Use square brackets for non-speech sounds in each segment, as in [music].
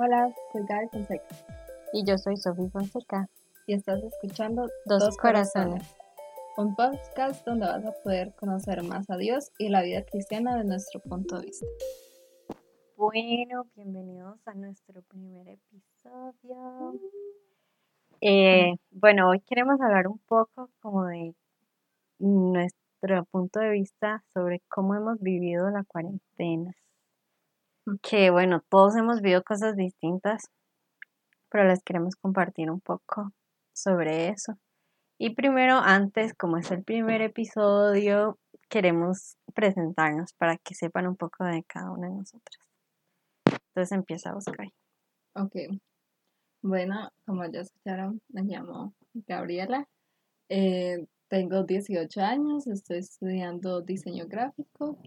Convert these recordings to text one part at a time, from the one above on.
Hola, soy Gaby Fonseca Y yo soy Sofía Fonseca. y estás escuchando Dos, corazones. un podcast donde vas a poder conocer más a Dios y la vida cristiana de nuestro punto de vista. Bueno, bienvenidos a nuestro primer episodio. Eh, bueno, hoy queremos hablar un poco como de nuestro punto de vista sobre cómo hemos vivido la cuarentena. Que bueno, todos hemos vivido cosas distintas, pero les queremos compartir un poco sobre eso. Y primero, antes, como es el primer episodio, queremos presentarnos para que sepan un poco de cada una de nosotras. Entonces empieza a buscar. Ok. Bueno, como ya escucharon, me llamo Gabriela. Eh, tengo 18 años, estoy estudiando diseño gráfico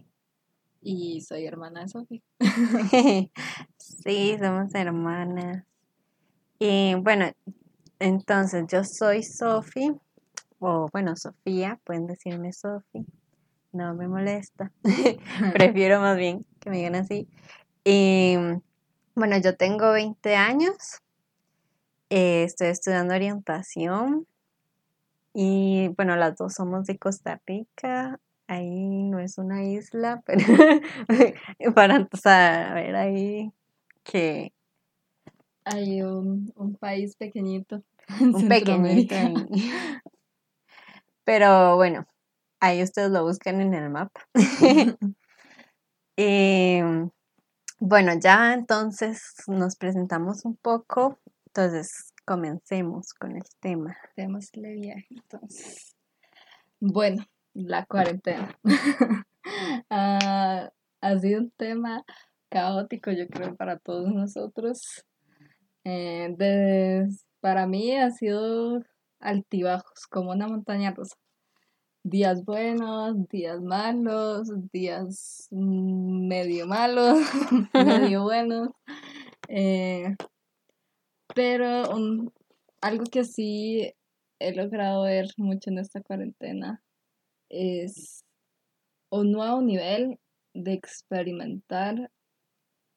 y soy hermana de Sofía. [laughs] sí, somos hermanas. Y bueno, entonces yo soy Sofi, o bueno, Sofía, pueden decirme Sofi, no me molesta. [laughs] [laughs] Prefiero más bien que me digan así. Y bueno, yo tengo 20 años, eh, estoy estudiando orientación y bueno, las dos somos de Costa Rica. Ahí no es una isla, [laughs] pero para saber ahí que Hay un, un país pequeñito. [laughs] un pequeñito. Pero bueno, ahí ustedes lo buscan en el mapa. Y, [laughs] bueno, ya entonces nos presentamos un poco. Entonces, comencemos con el tema. Démosle viaje entonces. Bueno, la cuarentena. [laughs] Ah, ha sido un tema caótico, yo creo, para todos nosotros. Eh, para mí ha sido altibajos, como una montaña rusa. Días buenos, días malos, días mm, medio malos, [laughs] medio [laughs] buenos. Eh, pero un- algo que sí he logrado ver mucho en esta cuarentena es un nuevo nivel de experimentar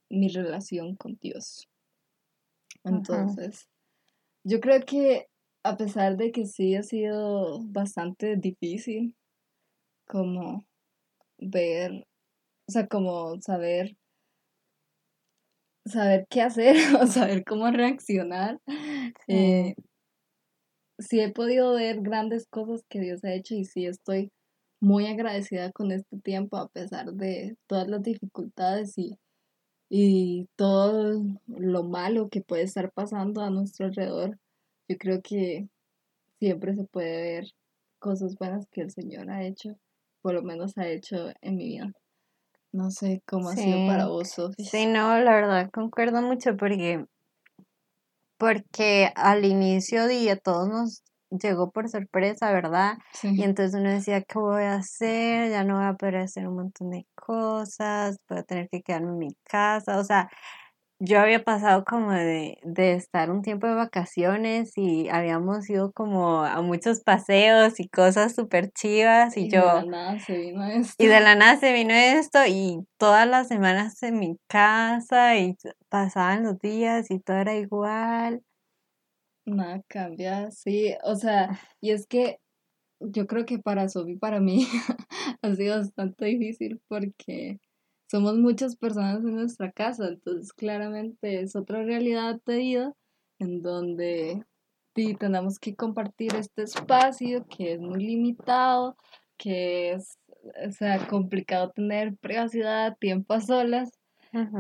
mi relación con Dios. Entonces, yo creo que a pesar de que sí ha sido bastante difícil como ver, o sea, como saber saber qué hacer [laughs] o saber cómo reaccionar, eh, sí he podido ver grandes cosas que Dios ha hecho y sí estoy muy agradecida con este tiempo a pesar de todas las dificultades y, y todo lo malo que puede estar pasando a nuestro alrededor. Yo creo que siempre se puede ver cosas buenas que el Señor ha hecho, por lo menos ha hecho en mi vida. No sé cómo ha sido para vos, Sofía. Sí, no, la verdad concuerdo mucho porque, porque al inicio de a todos nos llegó por sorpresa, ¿verdad? Sí. Y entonces uno decía, ¿qué voy a hacer? Ya no voy a poder hacer un montón de cosas, voy a tener que quedarme en mi casa. O sea, yo había pasado como de, de estar un tiempo de vacaciones y habíamos ido como a muchos paseos y cosas súper chivas y de yo... la nada se vino esto. Y de la nada se vino esto y todas las semanas en mi casa y pasaban los días y todo era igual. Nada cambia, sí, o sea, y es que yo creo que para Sofi y para mí [laughs] ha sido bastante difícil porque somos muchas personas en nuestra casa, entonces claramente es otra realidad de vida en donde sí, tenemos que compartir este espacio que es muy limitado, que es, o sea, complicado tener privacidad, tiempo a solas.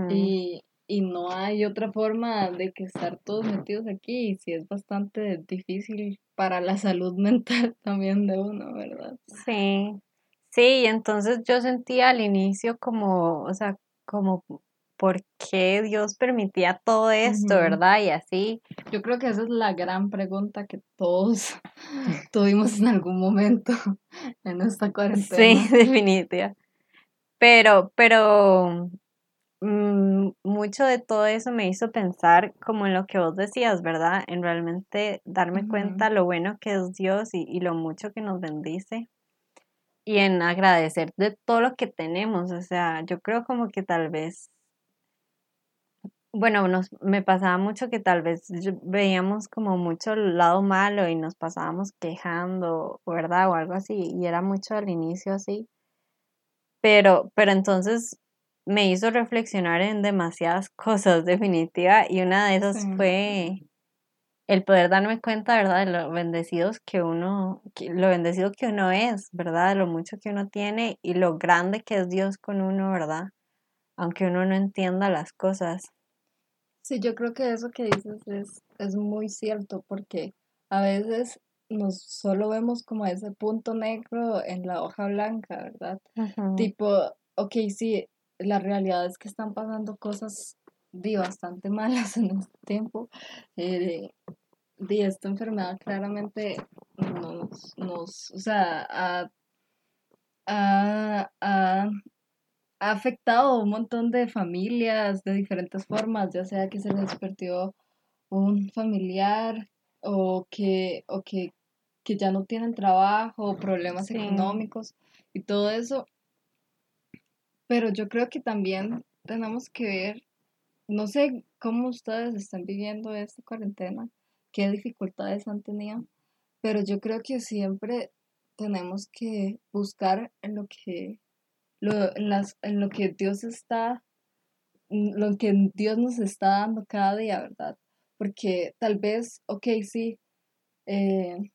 Y, y no hay otra forma de que estar todos metidos aquí, y sí es bastante difícil para la salud [laughs] mental también de uno, ¿verdad? Sí, sí, y entonces yo sentía al inicio como, o sea, como por qué Dios permitía todo esto. ¿verdad? Y así. Yo creo que esa es la gran pregunta que todos [laughs] tuvimos en algún momento [laughs] en esta Sí, cuarentena. definitiva. Pero, pero mucho de todo eso me hizo pensar como en lo que vos decías, ¿verdad? En realmente darme cuenta lo bueno que es Dios y, y lo mucho que nos bendice. Y en agradecer de todo lo que tenemos. O sea, yo creo como que tal vez bueno, nos, me pasaba mucho que tal vez veíamos como mucho el lado malo y nos pasábamos quejando, ¿verdad? O algo así, y era mucho al inicio así. Pero, pero entonces me hizo reflexionar en demasiadas cosas, definitiva, y una de esas fue el poder darme cuenta, ¿verdad? De lo bendecidos que uno, lo bendecido que uno es, ¿verdad? De lo mucho que uno tiene y lo grande que es Dios con uno, ¿verdad? Aunque uno no entienda las cosas. Sí, yo creo que eso que dices es, es muy cierto, porque a veces nos solo vemos como ese punto negro en la hoja blanca, ¿verdad? Tipo, ok, sí, la realidad es que están pasando cosas di bastante [laughs] malas en este tiempo. Eh, di esta enfermedad claramente nos, nos o sea, ha, ha, ha, afectado a un montón de familias de diferentes formas, ya sea que se les perdió un familiar o que, o que, que ya no tienen trabajo, problemas económicos y todo eso. Pero yo creo que también tenemos que ver, no sé cómo ustedes están viviendo esta cuarentena, qué dificultades han tenido, pero yo creo que siempre tenemos que buscar en lo que, lo, en, las, en lo que Dios está, lo que Dios nos está dando cada día, ¿verdad? Porque tal vez, ok, sí, eh,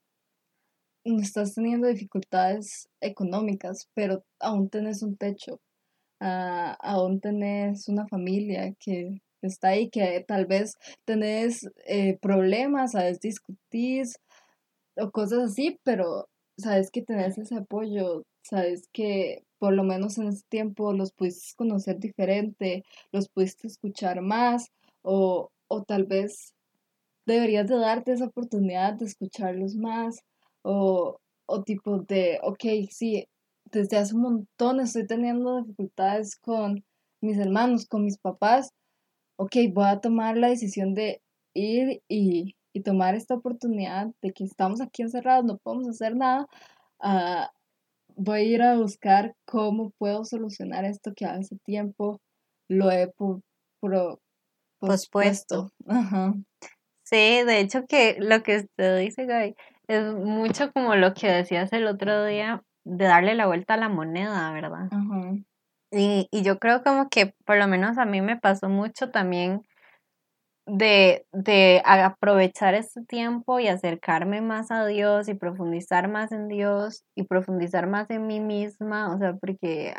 estás teniendo dificultades económicas, pero aún tenés un techo, uh, aún tenés una familia que está ahí, que tal vez tenés eh, problemas, sabes, discutís o cosas así, pero sabes que tenés ese apoyo, sabes que por lo menos en ese tiempo los pudiste conocer diferente, los pudiste escuchar más o, o tal vez deberías de darte esa oportunidad de escucharlos más o, o tipo de, ok, sí, desde hace un montón estoy teniendo dificultades con mis hermanos, con mis papás, ok, voy a tomar la decisión de ir y, tomar esta oportunidad de que estamos aquí encerrados, no podemos hacer nada, ah, voy a ir a buscar cómo puedo solucionar esto que hace tiempo lo he pospuesto. Sí, de hecho que lo que usted dice, Gaby, es mucho como lo que decías el otro día de darle la vuelta a la moneda, ¿verdad? Y, y yo creo como que por lo menos a mí me pasó mucho también de, de aprovechar este tiempo y acercarme más a Dios y profundizar más en Dios y profundizar más en mí misma, o sea, porque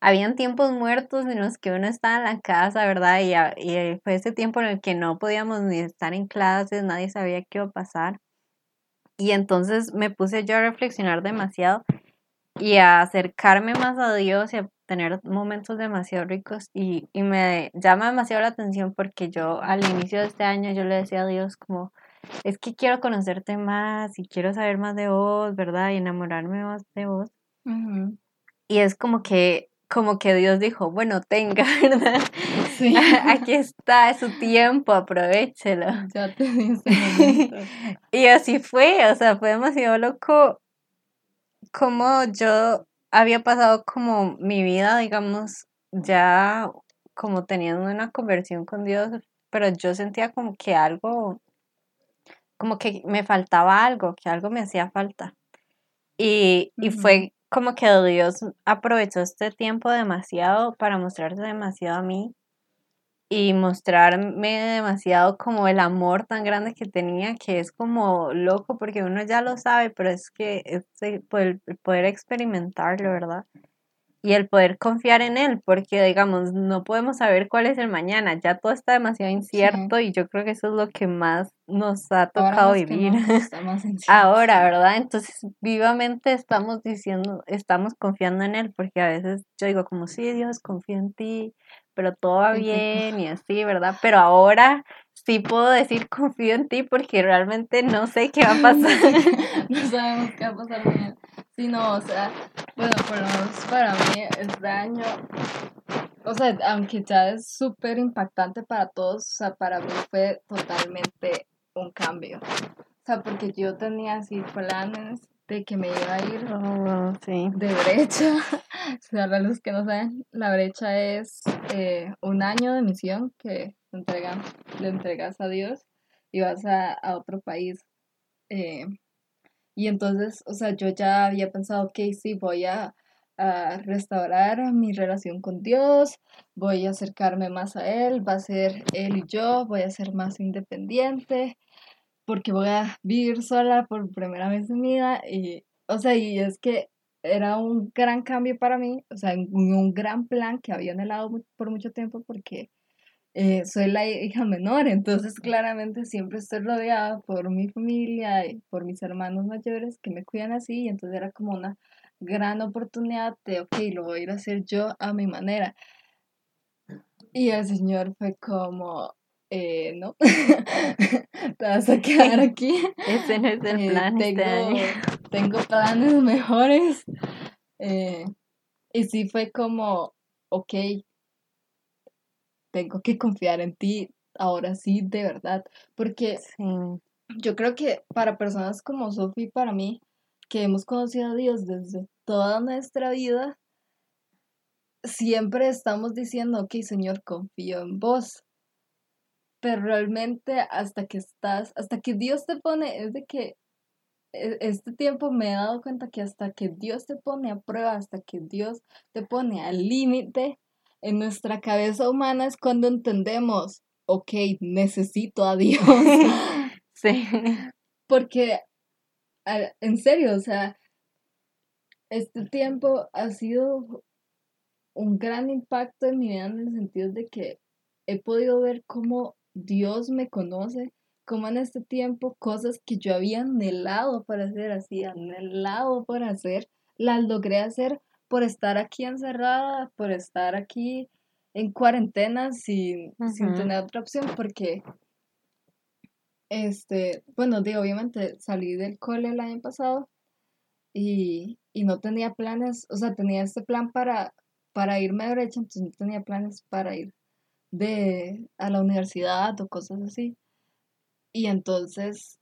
habían tiempos muertos en los que uno estaba en la casa, ¿verdad? Y, y fue ese tiempo en el que no podíamos ni estar en clases, nadie sabía qué iba a pasar. Y entonces me puse yo a reflexionar demasiado y a acercarme más a Dios y a tener momentos demasiado ricos y, y, me llama demasiado la atención porque yo al inicio de este año yo le decía a Dios como, es que quiero conocerte más y quiero saber más de vos, ¿verdad? Y enamorarme más de vos. Y es como que, como que Dios dijo, bueno, tenga, [laughs] ¿verdad? Sí. [laughs] Aquí está, es su tiempo, aprovechelo. Ya te [laughs] y así fue, o sea, fue demasiado loco como yo había pasado como mi vida, digamos, ya como teniendo una conversión con Dios, pero yo sentía como que algo, como que me faltaba algo, que algo me hacía falta. Y, y fue como que Dios aprovechó este tiempo demasiado para mostrarse demasiado a mí y mostrarme demasiado como el amor tan grande que tenía, que es como loco porque uno ya lo sabe, pero es que es el poder experimentarlo, ¿verdad? Y el poder confiar en él, porque digamos, no podemos saber cuál es el mañana, ya todo está demasiado incierto y yo creo que eso es lo que más nos ha tocado vivir [laughs] ahora, ¿verdad? Entonces, vivamente estamos diciendo, estamos confiando en él, porque a veces yo digo como, sí, Dios, confío en ti, pero todo va bien y así, ¿verdad? Pero ahora sí puedo decir [laughs] confío en ti porque realmente no sé qué va a pasar. [laughs] no sabemos qué va a pasar Sí, no, o sea, bueno, por lo menos para mí este año, o sea, aunque ya es súper impactante para todos, o sea, para mí fue totalmente un cambio. O sea, porque yo tenía así planes de que me iba a ir Oh, sí. de brecha. [laughs] O sea, para los que no saben, la brecha es eh, un año de misión que entregan, le entregas a Dios y vas a, a otro país. Eh, y entonces, o sea, yo ya había pensado, ok, sí, voy a, a restaurar mi relación con Dios, voy a acercarme más a Él, va a ser Él y yo, voy a ser más independiente, porque voy a vivir sola por primera vez en mi vida. Y, o sea, y es que era un gran cambio para mí, o sea, un, gran plan que había anhelado por mucho tiempo porque eh, soy la hija menor, entonces claramente siempre estoy rodeada por mi familia y por mis hermanos mayores que me cuidan así, y entonces era como una gran oportunidad de, ok, lo voy a ir a hacer yo a mi manera. Y el señor fue como, eh, no, [laughs] te vas a quedar [laughs] aquí. Ese no es el Eh, plan este tengo, planes mejores. Eh, y sí fue como, ok, tengo que confiar en ti, ahora sí, de verdad. Porque Sí. yo creo que para personas como y para mí, que hemos conocido a Dios desde toda nuestra vida, siempre estamos diciendo, ok, Señor, confío en vos. Pero realmente hasta que estás, hasta que Dios te pone, es de que e- este tiempo me he dado cuenta que hasta que Dios te pone a prueba, hasta que Dios te pone al límite, en nuestra cabeza humana es cuando entendemos, ok, necesito a Dios. [laughs] Sí. Porque, en serio, o sea, este tiempo ha sido un gran impacto en mi vida en el sentido de que he podido ver cómo Dios me conoce, cómo en este tiempo cosas que yo había anhelado para hacer, así, anhelado para hacer, las logré hacer por estar aquí encerrada, por estar aquí en cuarentena sin, sin tener otra opción, porque, este, bueno, digo, obviamente salí del cole el año pasado y, y no tenía planes, o sea, tenía este plan para, para irme de brecha, entonces no tenía planes para ir de, a la universidad o cosas así. Y entonces,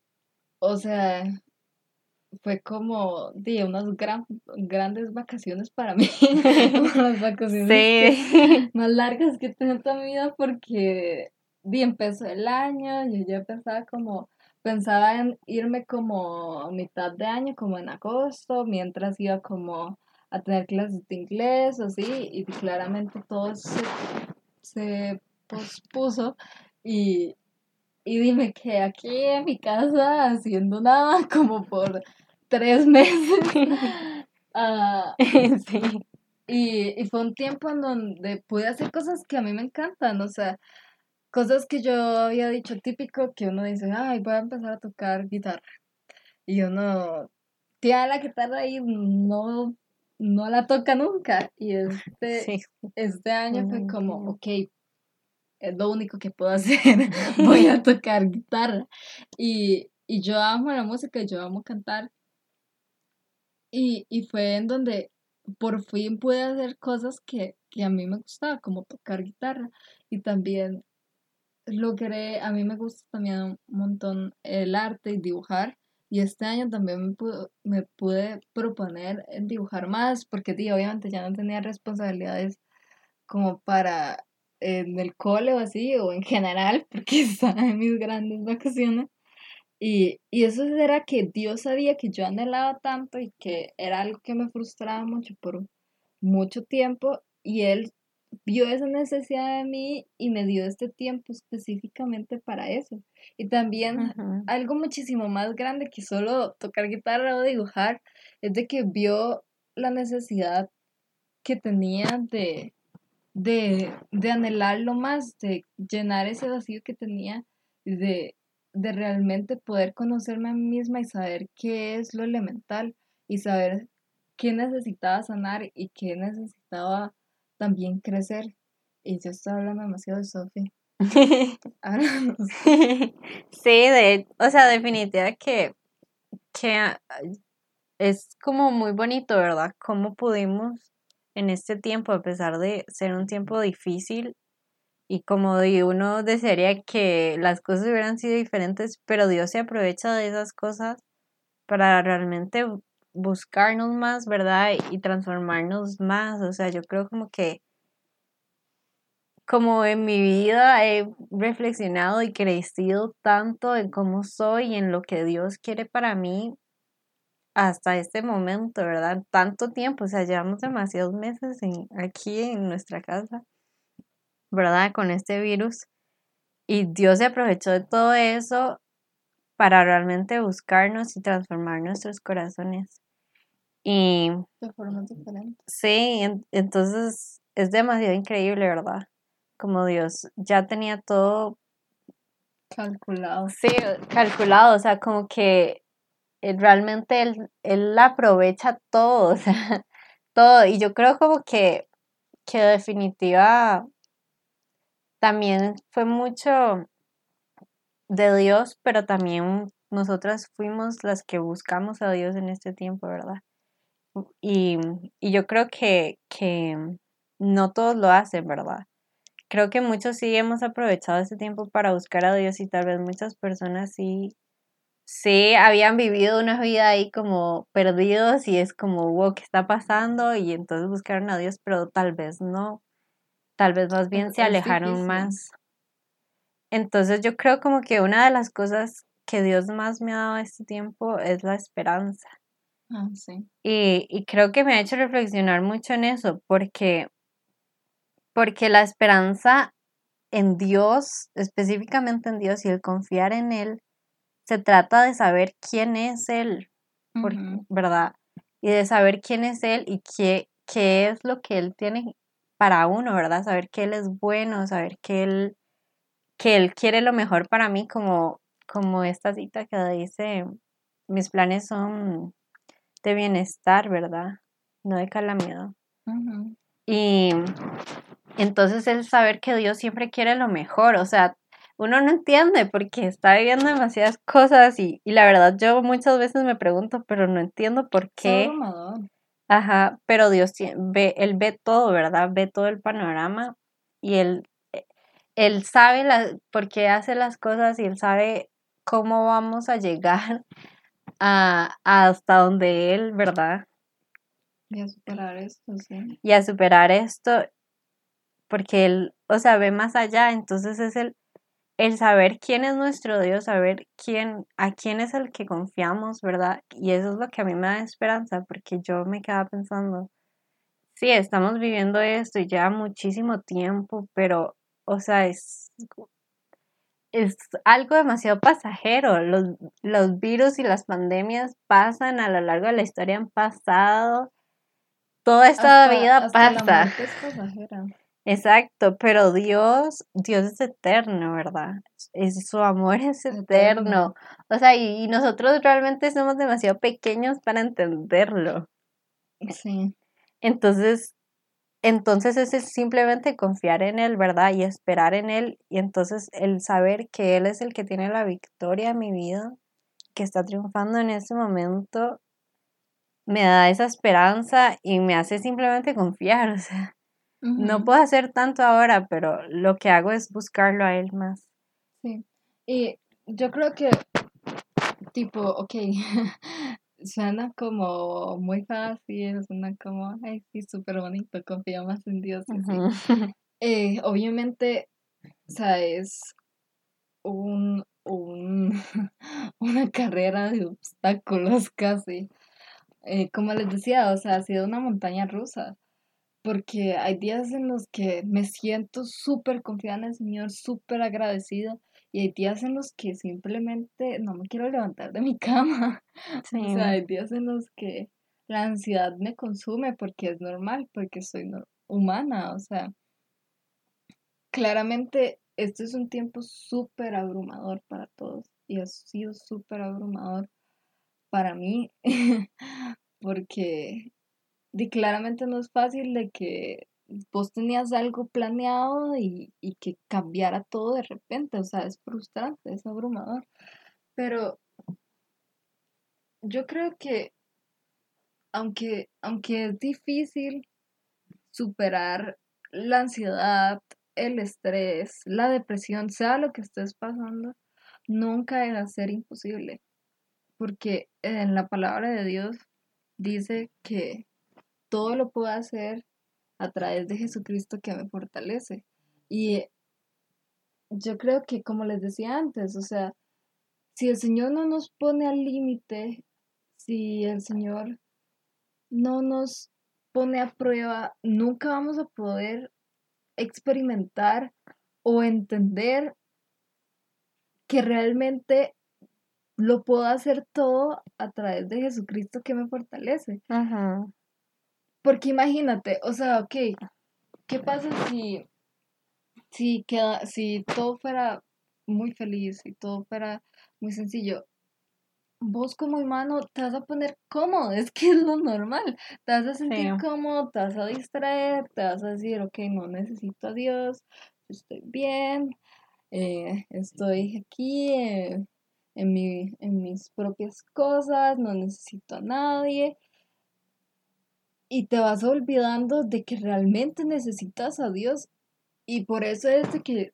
o sea, fue como, di, unas gran, grandes vacaciones para mí, [laughs] [laughs] unas vacaciones que- Sí. [laughs] más largas que he tenido toda mi vida porque di, empezó el año y yo pensaba como, pensaba en irme como a mitad de año, como en agosto, mientras iba como a tener clases de inglés o así, y claramente todo se, se pospuso y, y dime que aquí en mi casa haciendo nada como por tres [laughs] meses. [laughs] Ah, [laughs] Sí. y, y fue un tiempo en donde pude hacer cosas que a mí me encantan, o sea, cosas que yo había dicho típico que uno dice, ay, voy a empezar a tocar guitarra. Y uno tiene la guitarra y no, no la toca nunca. Y este, Sí. este año fue como, ok, es lo único que puedo hacer, voy a tocar guitarra. Y, y yo amo la música, yo amo cantar. Y, y fue en donde por fin pude hacer cosas que, que a mí me gustaba, como tocar guitarra. Y también logré, a mí me gusta también un montón el arte y dibujar. Y este año también me pude, me pude proponer dibujar más, porque di, obviamente ya no tenía responsabilidades como para en el cole o así, o en general, [laughs] porque estaba en mis grandes vacaciones. Y, y eso era que Dios sabía que yo anhelaba tanto y que era algo que me frustraba mucho por mucho tiempo y Él vio esa necesidad de mí y me dio este tiempo específicamente para eso. Y también algo muchísimo más grande que solo tocar guitarra o dibujar es de que vio la necesidad que tenía de, de, de anhelarlo más, de llenar ese vacío que tenía, de, de realmente poder conocerme a mí misma y saber qué es lo elemental y saber qué necesitaba sanar y qué necesitaba también crecer. Y yo estoy hablando demasiado de Sophie. [laughs] Háblanos. [laughs] Sí, de, o sea, definitiva que, que ah, es como muy bonito, ¿verdad? Cómo pudimos en este tiempo, a pesar de ser un tiempo difícil y como uno desearía que las cosas hubieran sido diferentes, pero Dios se aprovecha de esas cosas para realmente buscarnos más, ¿verdad? Y transformarnos más. O sea, yo creo como que como en mi vida he reflexionado y crecido tanto en cómo soy y en lo que Dios quiere para mí hasta este momento, ¿verdad? Tanto tiempo, o sea, llevamos demasiados meses aquí en nuestra casa, ¿verdad? Con este virus. Y Dios se aprovechó de todo eso para realmente buscarnos y transformar nuestros corazones. Y... De formas diferentes. Sí, entonces es demasiado increíble, ¿verdad? Como Dios ya tenía todo calculado. Sí, calculado, o sea, como que eh, realmente él, él aprovecha todo, [laughs] o sea, todo. Y yo creo como que, que definitiva también fue mucho de Dios, pero también nosotras fuimos las que buscamos a Dios en este tiempo, ¿verdad? Y, y yo creo que, que no todos lo hacen, ¿verdad? Creo que muchos sí hemos aprovechado ese tiempo para buscar a Dios y tal vez muchas personas sí, sí habían vivido una vida ahí como perdidos y es como, wow, ¿qué está pasando? Y entonces buscaron a Dios, pero tal vez no, tal vez más bien se alejaron más. Entonces yo creo como que una de las cosas que Dios más me ha dado este tiempo es la esperanza. Ah, sí. Y, y creo que me ha hecho reflexionar mucho en eso, porque, porque la esperanza en Dios, específicamente en Dios y el confiar en Él, se trata de saber quién es Él, ¿verdad? Y de saber quién es Él y qué, qué es lo que Él tiene para uno, ¿verdad? Saber que Él es bueno, saber que Él que Él quiere lo mejor para mí, como, como esta cita que dice, mis planes son de bienestar, ¿verdad? No de calamidad. Y entonces el saber que Dios siempre quiere lo mejor, o sea, uno no entiende porque está viviendo demasiadas cosas y, y la verdad yo muchas veces me pregunto, pero no entiendo por qué. Ajá, pero Dios ve, Él ve todo, ¿verdad? Ve todo el panorama y Él él sabe la, por qué hace las cosas y él sabe cómo vamos a llegar [laughs] a, hasta donde él, ¿verdad? Y a superar esto, sí. Y a superar esto, porque él, o sea, ve más allá, entonces es el, el saber quién es nuestro Dios, saber quién, a quién es el que confiamos, ¿verdad? Y eso es lo que a mí me da esperanza, porque yo me quedaba pensando, sí, estamos viviendo esto ya muchísimo tiempo, pero o sea, es, es algo demasiado pasajero. Los, los virus y las pandemias pasan a lo largo de la historia, han pasado. Toda esta vida pasa. Exacto, pero Dios, Dios es eterno, ¿verdad? Es, su amor es eterno. O sea, y, y, nosotros realmente somos demasiado pequeños para entenderlo. Sí. Entonces, entonces es simplemente confiar en Él, ¿verdad? Y esperar en Él. Y entonces el saber que Él es el que tiene la victoria en mi vida, que está triunfando en ese momento, me da esa esperanza y me hace simplemente confiar. [laughs] O sea, no puedo hacer tanto ahora, pero lo que hago es buscarlo a Él más. Sí. Y yo creo que, tipo, ok, [laughs] suena como muy fácil, suena como, ay, sí, súper bonito, confía más en Dios. [laughs] Eh, obviamente, o sea, es un, un, [laughs] una carrera de obstáculos casi. Eh, como les decía, o sea, ha sido una montaña rusa, porque hay días en los que me siento súper confiada en el Señor, súper agradecida, y hay días en los que simplemente no me quiero levantar de mi [laughs] cama. O sea, hay días en los que la ansiedad me consume porque es normal, porque soy humana. O sea, claramente este es un tiempo súper abrumador para todos y ha sido súper abrumador para mí [laughs] porque claramente no es fácil de que vos tenías algo planeado y, que cambiara todo de repente, o sea, es frustrante, es abrumador. Pero yo creo que aunque, aunque es difícil superar la ansiedad, el estrés, la depresión, sea lo que estés pasando, nunca va a ser imposible. Porque en la palabra de Dios dice que todo lo puedo hacer a través de Jesucristo que me fortalece. Y yo creo que, como les decía antes, o sea, si el Señor no nos pone al límite, si el Señor no nos pone a prueba, nunca vamos a poder experimentar o entender que realmente lo puedo hacer todo a través de Jesucristo que me fortalece. Porque imagínate, o sea, ok, ¿qué pasa si, si, queda, si todo fuera muy feliz y todo fuera muy sencillo? Vos como humano te vas a poner cómodo, [laughs] es que es lo normal. Te vas a sentir cómodo, te vas a distraer, te vas a decir, ok, no necesito a Dios, estoy bien, eh, estoy aquí eh, en, mi, en mis propias cosas, no necesito a nadie. Y te vas olvidando de que realmente necesitas a Dios. Y por eso es de que,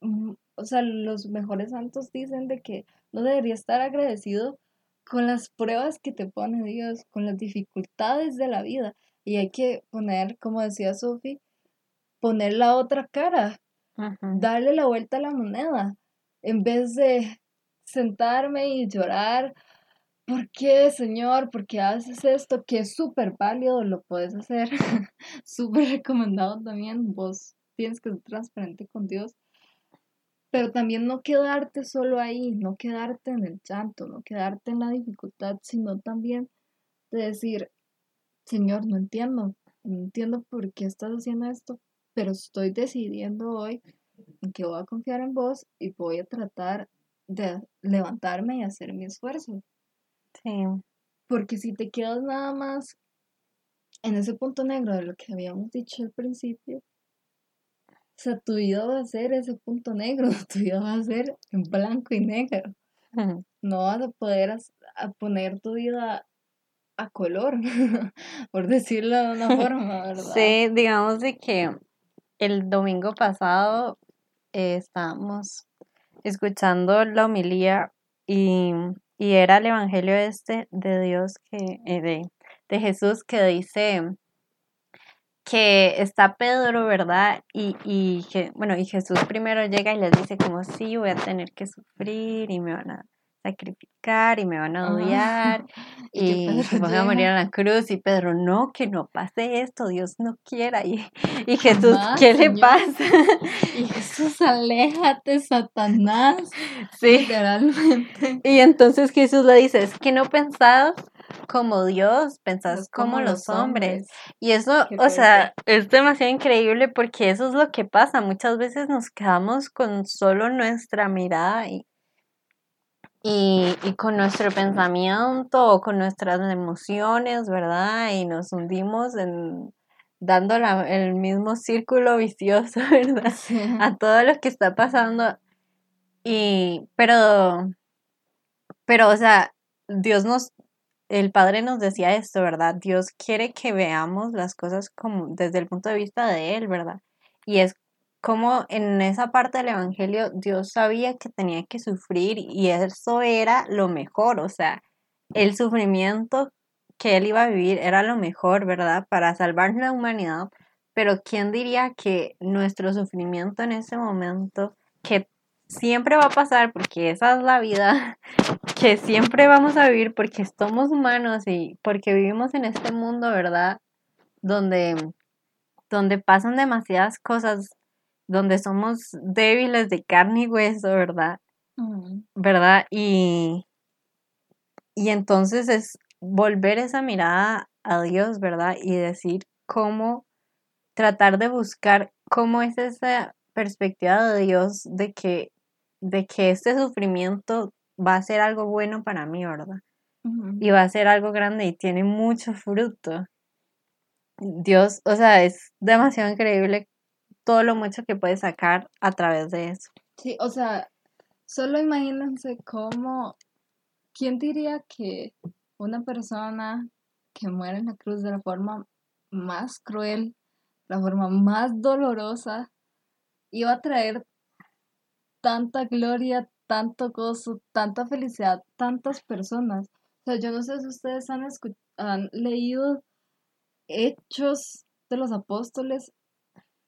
mm, o sea, los mejores santos dicen de que no debería estar agradecido con las pruebas que te pone Dios, con las dificultades de la vida. Y hay que poner, como decía Sophie, poner la otra cara, darle la vuelta a la moneda. En vez de sentarme y llorar, ¿por qué, Señor? ¿Por qué haces esto? Que es súper válido, lo puedes hacer, [laughs] súper recomendado también, vos tienes que ser transparente con Dios, pero también no quedarte solo ahí, no quedarte en el llanto, no quedarte en la dificultad, sino también de decir, Señor, no entiendo, no entiendo por qué estás haciendo esto, pero estoy decidiendo hoy en que voy a confiar en vos y voy a tratar de levantarme y hacer mi esfuerzo. Sí. Porque si te quedas nada más en ese punto negro de lo que habíamos dicho al principio, o sea, tu vida va a ser ese punto negro, [laughs] tu vida va a ser en blanco y negro. No vas a poder a poner tu vida a color, [laughs] por decirlo de una [laughs] forma, ¿verdad? Sí, digamos de que el domingo pasado eh, estábamos escuchando la homilía y, era el evangelio este de Dios que, eh, de, de Jesús que dice que está Pedro, ¿verdad? Y, y bueno, y Jesús primero llega y les dice como, sí, voy a tener que sufrir y me van a sacrificar y me van a odiar [laughs] y, y [laughs] voy a morir en la cruz y Pedro, no, que no pase esto, Dios no quiera y, y Jesús, ¿qué le pasa? Y Jesús, aléjate, Satanás. [laughs] Sí. Literalmente. Y entonces Jesús le dice, es que no pensás como Dios, pensás como, los hombres. Y eso, o sea, es demasiado increíble porque eso es lo que pasa. Muchas veces nos quedamos con solo nuestra mirada y, y, con nuestro pensamiento o con nuestras emociones, ¿verdad? Y nos hundimos en dando el mismo círculo vicioso, [laughs] ¿verdad? A todo lo que está pasando. Y, pero, pero, o sea, Dios nos, el Padre nos decía esto, ¿verdad? Dios quiere que veamos las cosas como desde el punto de vista de Él, ¿verdad? Y es como en esa parte del Evangelio Dios sabía que tenía que sufrir y eso era lo mejor, o sea, el sufrimiento que él iba a vivir era lo mejor, ¿verdad? Para salvar la humanidad, pero ¿quién diría que nuestro sufrimiento en ese momento, que siempre va a pasar porque esa es la vida, [laughs] que siempre vamos a vivir porque somos humanos y porque vivimos en este mundo, ¿verdad? Donde, donde pasan demasiadas cosas donde somos débiles de carne y hueso, ¿verdad? ¿Verdad? Y, y entonces es volver esa mirada a Dios, ¿verdad? Y decir cómo tratar de buscar cómo es esa perspectiva de Dios de que, de que este sufrimiento va a ser algo bueno para mí, ¿verdad? Y va a ser algo grande y tiene mucho fruto. Dios, o sea, es demasiado increíble todo lo mucho que puedes sacar a través de eso. Sí, o sea, solo imagínense cómo, ¿quién diría que una persona que muere en la cruz de la forma más cruel, la forma más dolorosa, iba a traer tanta gloria, tanto gozo, tanta felicidad, tantas personas? O sea, yo no sé si ustedes han han leído hechos de los apóstoles,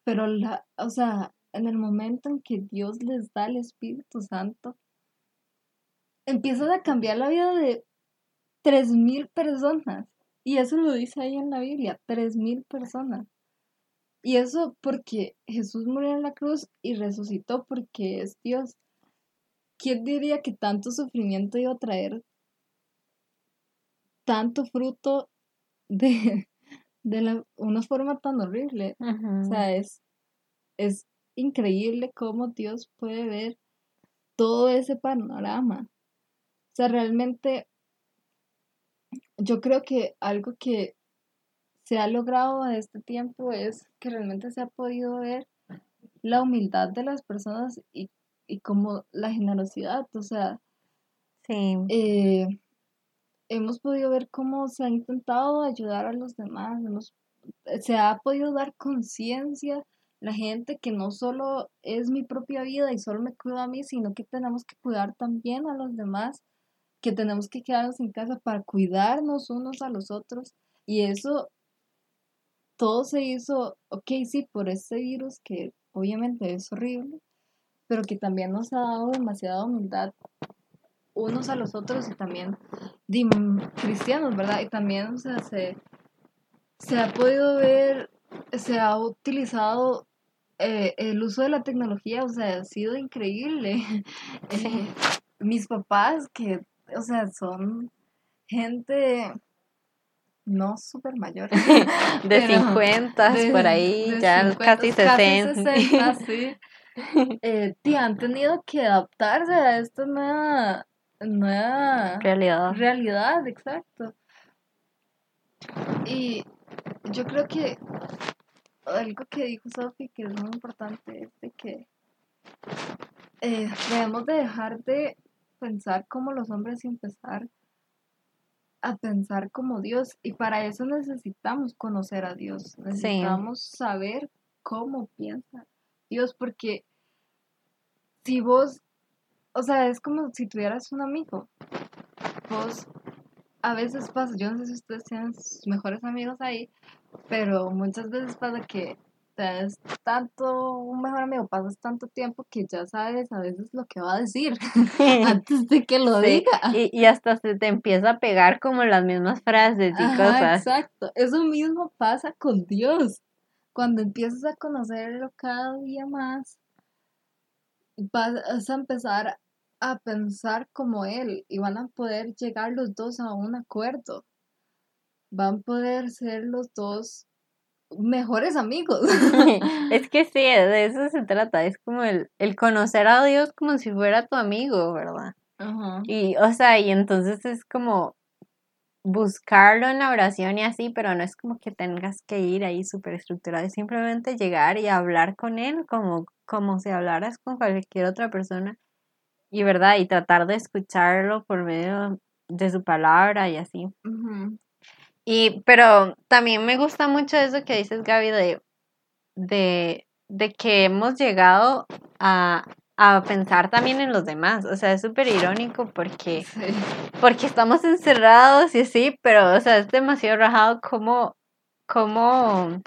pero la, o sea, en el momento en que Dios les da el Espíritu Santo, empiezan a cambiar la vida de tres mil personas. Y eso lo dice ahí en la Biblia, tres mil personas. Y eso porque Jesús murió en la cruz y resucitó porque es Dios. ¿Quién diría que tanto sufrimiento iba a traer tanto fruto de, de una forma tan horrible? O sea, es, es increíble cómo Dios puede ver todo ese panorama. O sea, realmente yo creo que algo que se ha logrado a este tiempo es que realmente se ha podido ver la humildad de las personas y, como la generosidad, o sea, sí. Eh, hemos podido ver cómo se ha intentado ayudar a los demás, se ha podido dar conciencia la gente que no solo es mi propia vida y solo me cuida a mí, sino que tenemos que cuidar también a los demás, que tenemos que quedarnos en casa para cuidarnos unos a los otros. Y eso, todo se hizo, ok, sí, por este virus que obviamente es horrible, pero que también nos ha dado demasiada humildad unos a los otros y también cristianos, ¿verdad? Y también, o sea, se, se ha podido ver, se ha utilizado eh, el uso de la tecnología, o sea, ha sido increíble. [laughs] Eh, mis papás, que, o sea, son gente no súper mayor. [laughs] de 50 por ahí, ya casi 60. Casi 60 sí. [laughs] Eh, han tenido que adaptarse a esta nueva, nueva realidad. Realidad, exacto. Y yo creo que algo que dijo Sophie que es muy importante es de que eh, debemos de dejar de pensar como los hombres y empezar a pensar como Dios y para eso necesitamos conocer a Dios, necesitamos saber cómo piensa Dios porque si vos, o sea, es como si tuvieras un amigo, vos a veces pasa, yo no sé si ustedes tienen sus mejores amigos ahí, pero muchas veces pasa que te tanto, un mejor amigo, pasas tanto tiempo que ya sabes a veces lo que va a decir [laughs] [laughs] antes de que lo diga. Y, y, hasta se te empieza a pegar como las mismas frases y cosas. Exacto, eso mismo pasa con Dios. Cuando empiezas a conocerlo cada día más, vas a empezar a pensar como Él y van a poder llegar los dos a un acuerdo van a poder ser los dos mejores amigos. [laughs] [laughs] es que sí, de eso se trata, es como el, el conocer a Dios como si fuera tu amigo, ¿verdad? Y, o sea, y entonces es como buscarlo en la oración y así, pero no es como que tengas que ir ahí súper estructurado, es simplemente llegar y hablar con él como, como si hablaras con cualquier otra persona y verdad, y tratar de escucharlo por medio de su palabra y así. Y, pero también me gusta mucho eso que dices, Gaby, de, de, de que hemos llegado a, a pensar también en los demás. O sea, es súper irónico porque, porque estamos encerrados y así, pero, o sea, es demasiado rajado como, como,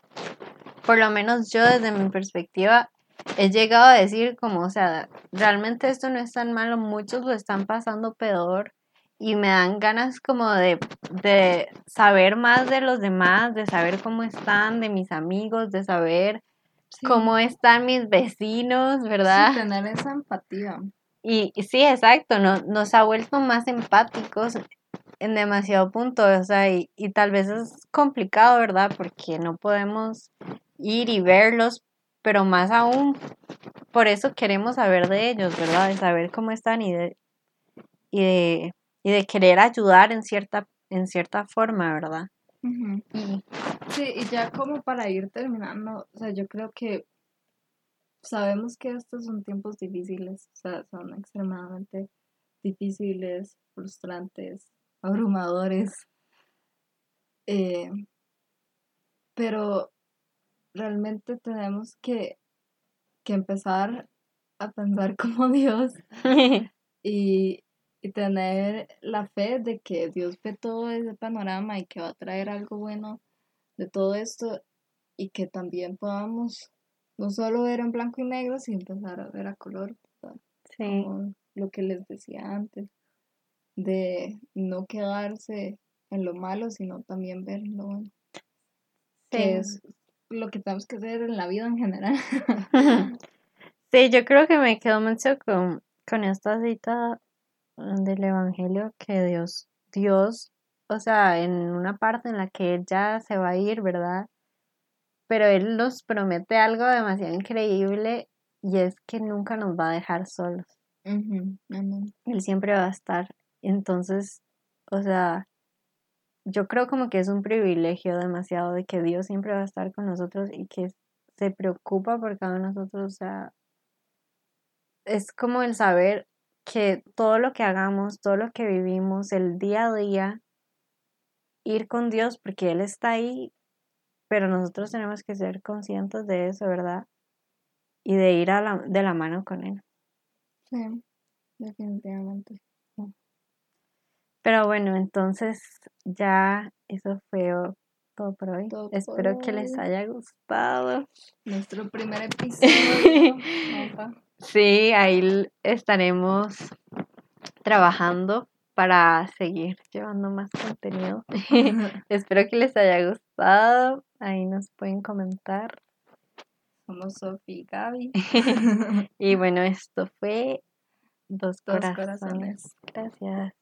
por lo menos yo desde mi perspectiva, he llegado a decir como, o sea, realmente esto no es tan malo, muchos lo están pasando peor y me dan ganas como de, de, saber más de los demás, de saber cómo están, de mis amigos, de saber cómo están mis vecinos, ¿verdad? Sí, tener esa empatía. Y, sí, exacto, nos ha vuelto más empáticos en demasiado punto, o sea, y, y tal vez es complicado, ¿verdad? Porque no podemos ir y verlos, pero más aún, por eso queremos saber de ellos, ¿verdad? De saber cómo están y de, y de y de querer ayudar en cierta, en cierta forma, ¿verdad? Sí, y ya como para ir terminando, o sea, yo creo que sabemos que estos son tiempos difíciles, o sea, son extremadamente difíciles, frustrantes, abrumadores, eh, pero realmente tenemos que, que empezar a pensar [laughs] como Dios [laughs] y, y tener la fe de que Dios ve todo ese panorama y que va a traer algo bueno de todo esto y que también podamos no solo ver en blanco y negro, sino empezar a ver a color. Sí. Como lo que les decía antes, de no quedarse en lo malo, sino también ver lo bueno. Que Sí. es lo que tenemos que hacer en la vida en general. [laughs] Sí, yo creo que me quedo mucho con, con esta cita del Evangelio que Dios, Dios, o sea, en una parte en la que Él ya se va a ir, ¿verdad? Pero Él nos promete algo demasiado increíble y es que nunca nos va a dejar solos. Amén. Él siempre va a estar. Entonces, o sea, yo creo como que es un privilegio demasiado de que Dios siempre va a estar con nosotros y que se preocupa por cada uno de nosotros. O sea, es como el saber que todo lo que hagamos, todo lo que vivimos, el día a día, ir con Dios porque Él está ahí, pero nosotros tenemos que ser conscientes de eso, ¿verdad? Y de ir a la, de la mano con Él. Sí, definitivamente. Pero bueno, entonces ya eso fue todo por hoy. Todo por Espero que les haya gustado. Nuestro primer episodio. [laughs] Sí, ahí estaremos trabajando para seguir llevando más contenido. [laughs] [laughs] Espero que les haya gustado. Ahí nos pueden comentar. Somos Sofi y Gaby. [laughs] Y bueno, esto fue Dos Dos Corazones. corazones. Gracias.